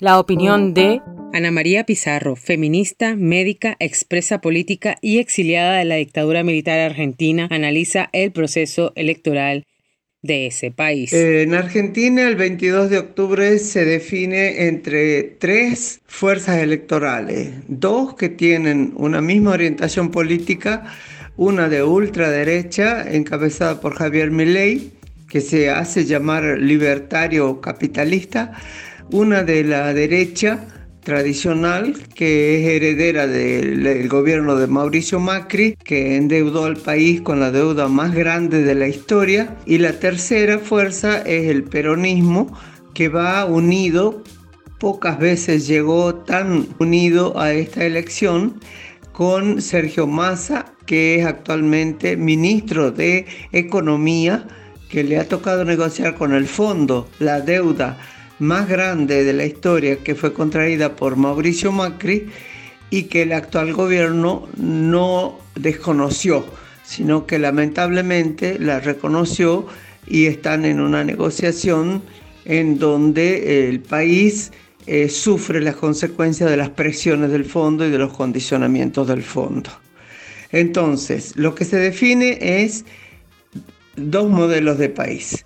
La opinión de Ana María Pizarro, feminista, médica, expresa política y exiliada de la dictadura militar argentina, analiza el proceso electoral de ese país. En Argentina el 22 de octubre se define entre tres fuerzas electorales, dos que tienen una misma orientación política, una de ultraderecha encabezada por Javier Milei, que se hace llamar libertario capitalista, una de la derecha tradicional que es heredera del, gobierno de Mauricio Macri, que endeudó al país con la deuda más grande de la historia, y la tercera fuerza es el peronismo, que va unido, pocas veces llegó tan unido a esta elección, con Sergio Massa, que es actualmente ministro de Economía, que le ha tocado negociar con el fondo la deuda más grande de la historia que fue contraída por Mauricio Macri y que el actual gobierno no desconoció, sino que lamentablemente la reconoció y están en una negociación en donde el país eh, sufre las consecuencias de las presiones del fondo y de los condicionamientos del fondo. Entonces, lo que se define es dos modelos de país.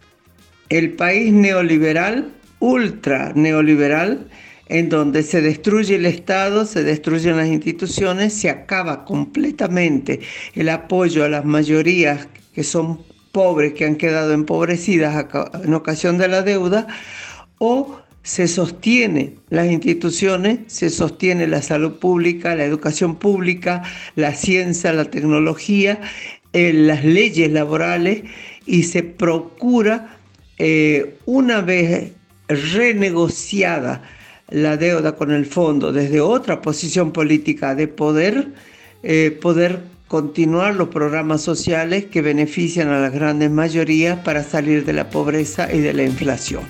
El país neoliberal ultra neoliberal en donde se destruye el Estado, se destruyen las instituciones, se acaba completamente el apoyo a las mayorías que son pobres, que han quedado empobrecidas en ocasión de la deuda, o se sostiene las instituciones, se sostiene la salud pública, la educación pública, la ciencia, la tecnología, eh, las leyes laborales y se procura eh, una vez renegociada la deuda con el fondo desde otra posición política de poder, eh, poder continuar los programas sociales que benefician a las grandes mayorías para salir de la pobreza y de la inflación.